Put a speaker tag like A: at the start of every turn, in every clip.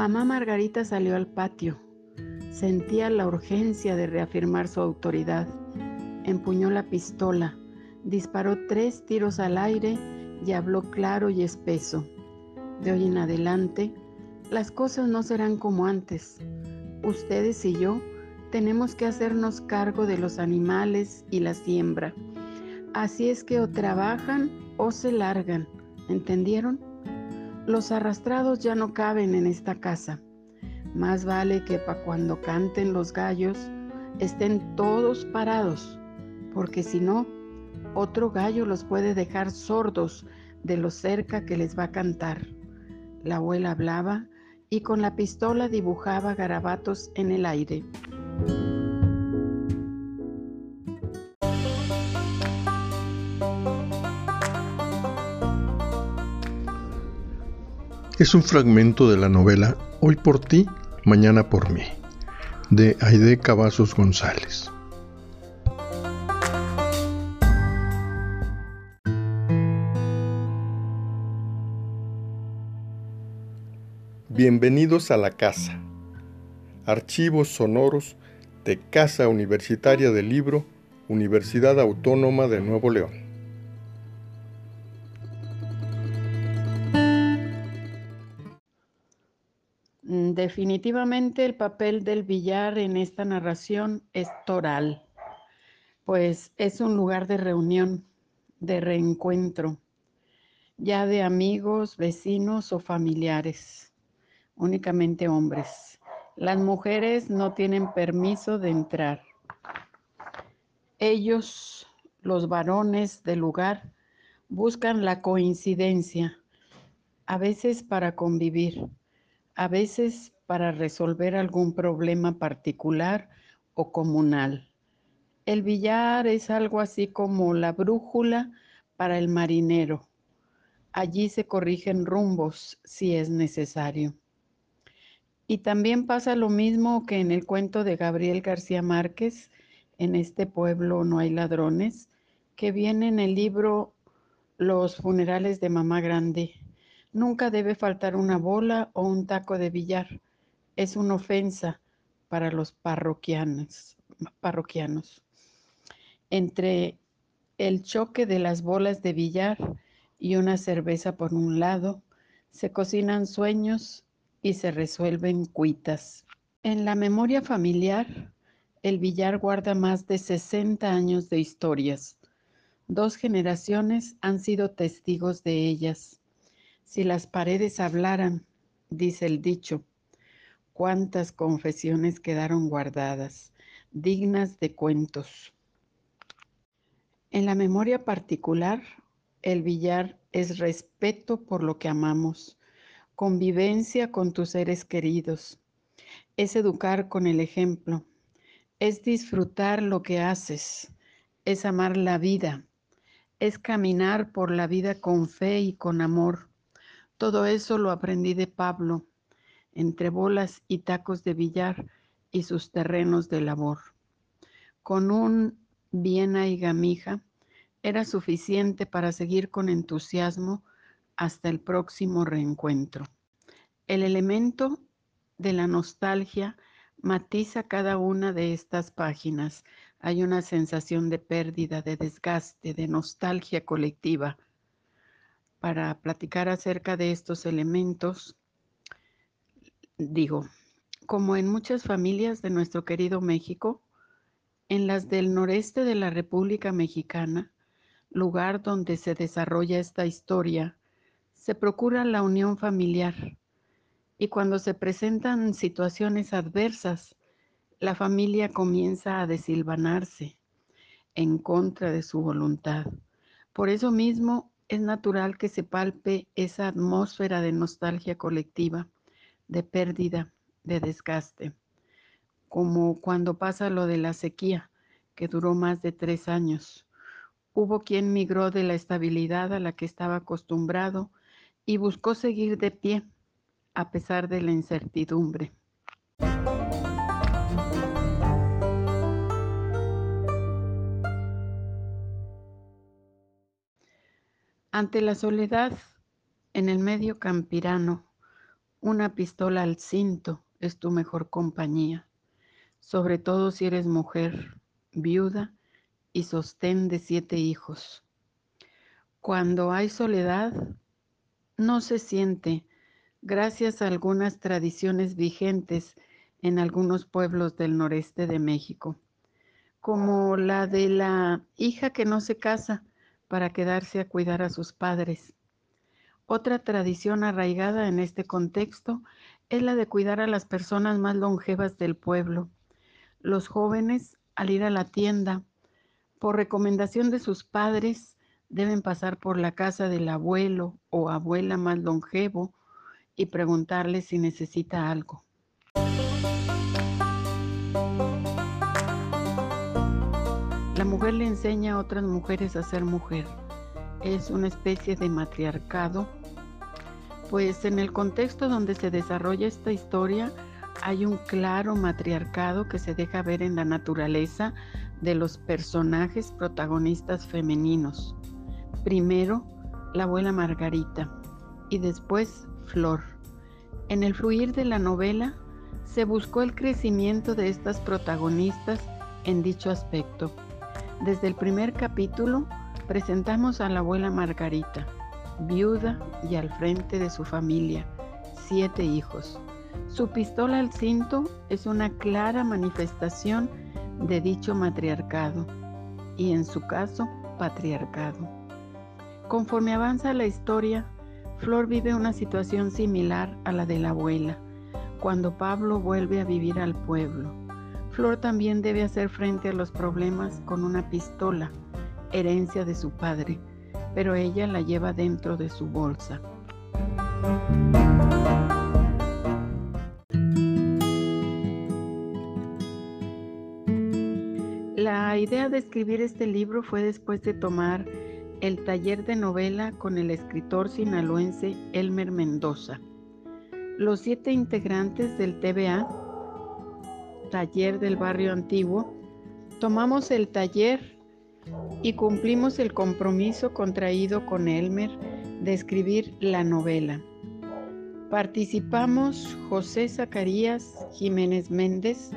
A: Mamá Margarita salió al patio. Sentía la urgencia de reafirmar su autoridad. Empuñó la pistola, disparó tres tiros al aire y habló claro y espeso. De hoy en adelante, las cosas no serán como antes. Ustedes y yo tenemos que hacernos cargo de los animales y la siembra. Así es que o trabajan o se largan. ¿Entendieron? Los arrastrados ya no caben en esta casa. Más vale que para cuando canten los gallos estén todos parados, porque si no, otro gallo los puede dejar sordos de lo cerca que les va a cantar. La abuela hablaba y con la pistola dibujaba garabatos en el aire.
B: Es un fragmento de la novela Hoy por ti, mañana por mí, de Aide Cavazos González. Bienvenidos a la casa. Archivos sonoros de Casa Universitaria del Libro, Universidad Autónoma de Nuevo León.
A: Definitivamente el papel del billar en esta narración es toral, pues es un lugar de reunión, de reencuentro, ya de amigos, vecinos o familiares, únicamente hombres. Las mujeres no tienen permiso de entrar. Ellos, los varones del lugar, buscan la coincidencia, a veces para convivir a veces para resolver algún problema particular o comunal. El billar es algo así como la brújula para el marinero. Allí se corrigen rumbos si es necesario. Y también pasa lo mismo que en el cuento de Gabriel García Márquez, en este pueblo no hay ladrones, que viene en el libro Los funerales de Mamá Grande. Nunca debe faltar una bola o un taco de billar. Es una ofensa para los parroquianos. Entre el choque de las bolas de billar y una cerveza por un lado, se cocinan sueños y se resuelven cuitas. En la memoria familiar, el billar guarda más de 60 años de historias. Dos generaciones han sido testigos de ellas. Si las paredes hablaran, dice el dicho, cuántas confesiones quedaron guardadas, dignas de cuentos. En la memoria particular, el billar es respeto por lo que amamos, convivencia con tus seres queridos, es educar con el ejemplo, es disfrutar lo que haces, es amar la vida, es caminar por la vida con fe y con amor, todo eso lo aprendí de Pablo, entre bolas y tacos de billar y sus terrenos de labor. Con un Viena y gamija era suficiente para seguir con entusiasmo hasta el próximo reencuentro. El elemento de la nostalgia matiza cada una de estas páginas. Hay una sensación de pérdida, de desgaste, de nostalgia colectiva para platicar acerca de estos elementos, digo, como en muchas familias de nuestro querido México, en las del noreste de la República Mexicana, lugar donde se desarrolla esta historia, se procura la unión familiar y cuando se presentan situaciones adversas, la familia comienza a desilvanarse en contra de su voluntad. Por eso mismo es natural que se palpe esa atmósfera de nostalgia colectiva, de pérdida, de desgaste, como cuando pasa lo de la sequía, que duró más de tres años. Hubo quien migró de la estabilidad a la que estaba acostumbrado y buscó seguir de pie a pesar de la incertidumbre. Ante la soledad en el medio campirano, Una pistola al cinto es tu mejor compañía, sobre todo si eres mujer, viuda y sostén de siete hijos. Cuando hay soledad, no se siente, gracias a algunas tradiciones vigentes en algunos pueblos del noreste de México, como la de la hija que no se casa para quedarse a cuidar a sus padres. Otra tradición arraigada en este contexto es la de cuidar a las personas más longevas del pueblo. Los jóvenes, al ir a la tienda, por recomendación de sus padres, deben pasar por la casa del abuelo o abuela más longevo y preguntarle si necesita algo. Mujer le enseña a otras mujeres a ser mujer. Es una especie de matriarcado, pues en el contexto donde se desarrolla esta historia hay un claro matriarcado que se deja ver en la naturaleza de los personajes protagonistas femeninos. Primero, la abuela Margarita y después Flor. En el fluir de la novela se buscó el crecimiento de estas protagonistas en dicho aspecto. Desde el primer capítulo presentamos a la abuela Margarita, viuda y al frente de su familia, siete hijos. Su pistola al cinto es una clara manifestación de dicho matriarcado y en su caso patriarcado. Conforme avanza la historia, Flor vive una situación similar a la de la abuela, cuando Pablo vuelve a vivir al pueblo. Flor también debe hacer frente a los problemas con una pistola, herencia de su padre, pero ella la lleva dentro de su bolsa. La idea de escribir este libro fue después de tomar el taller de novela con el escritor sinaloense Elmer Mendoza. Los siete integrantes del TBA, Taller del Barrio Antiguo, tomamos el taller y cumplimos el compromiso contraído con Elmer de escribir la novela. Participamos José Zacarías Jiménez Méndez,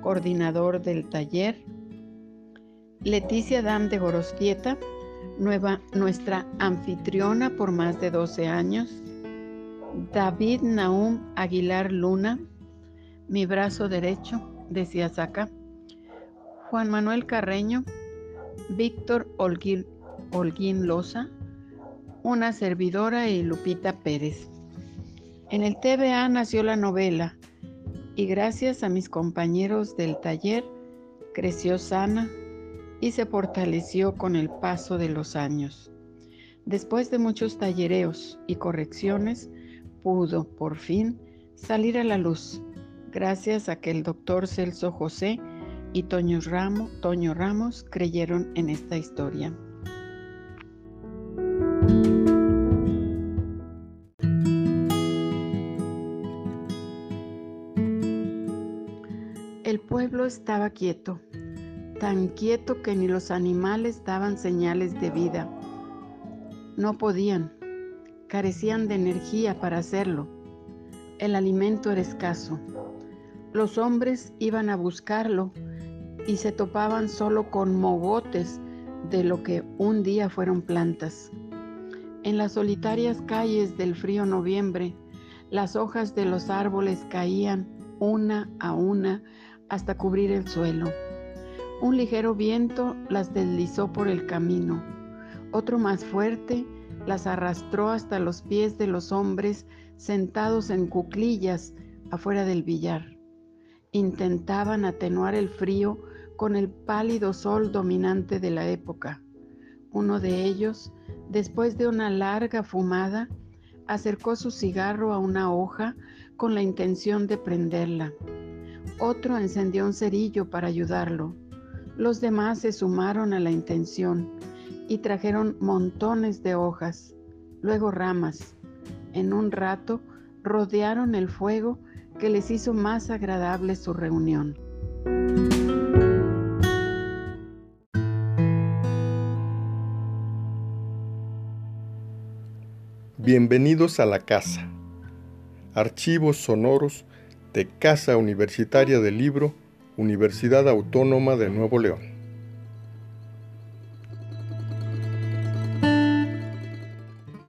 A: coordinador del taller, Leticia Dam de Gorostieta, nuestra anfitriona por más de 12 años, David Naum Aguilar Luna, mi brazo derecho, decía Saca, Juan Manuel Carreño, Víctor Holguín, Holguín Loza, una servidora y Lupita Pérez. En el TVA nació la novela y gracias a mis compañeros del taller creció sana, y se fortaleció con el paso de los años. Después de muchos tallereos y correcciones, pudo por fin salir a la luz, gracias a que el doctor Celso José y Toño Toño Ramos creyeron en esta historia. El pueblo estaba quieto tan quieto que ni los animales daban señales de vida. No podían, carecían de energía para hacerlo. El alimento era escaso. Los hombres iban a buscarlo y se topaban solo con mogotes de lo que un día fueron plantas. En las solitarias calles del frío noviembre, las hojas de los árboles caían una a una hasta cubrir el suelo. Un ligero viento las deslizó por el camino. Otro más fuerte las arrastró hasta los pies de los hombres sentados en cuclillas afuera del billar. Intentaban atenuar el frío con el pálido sol dominante de la época. Uno de ellos, después de una larga fumada, acercó su cigarro a una hoja con la intención de prenderla. Otro encendió un cerillo para ayudarlo. Los demás se sumaron a la intención y trajeron montones de hojas, luego ramas. En un rato rodearon el fuego que les hizo más agradable su reunión.
B: Bienvenidos a la casa. Archivos sonoros de Casa Universitaria del Libro, Universidad Autónoma de Nuevo León.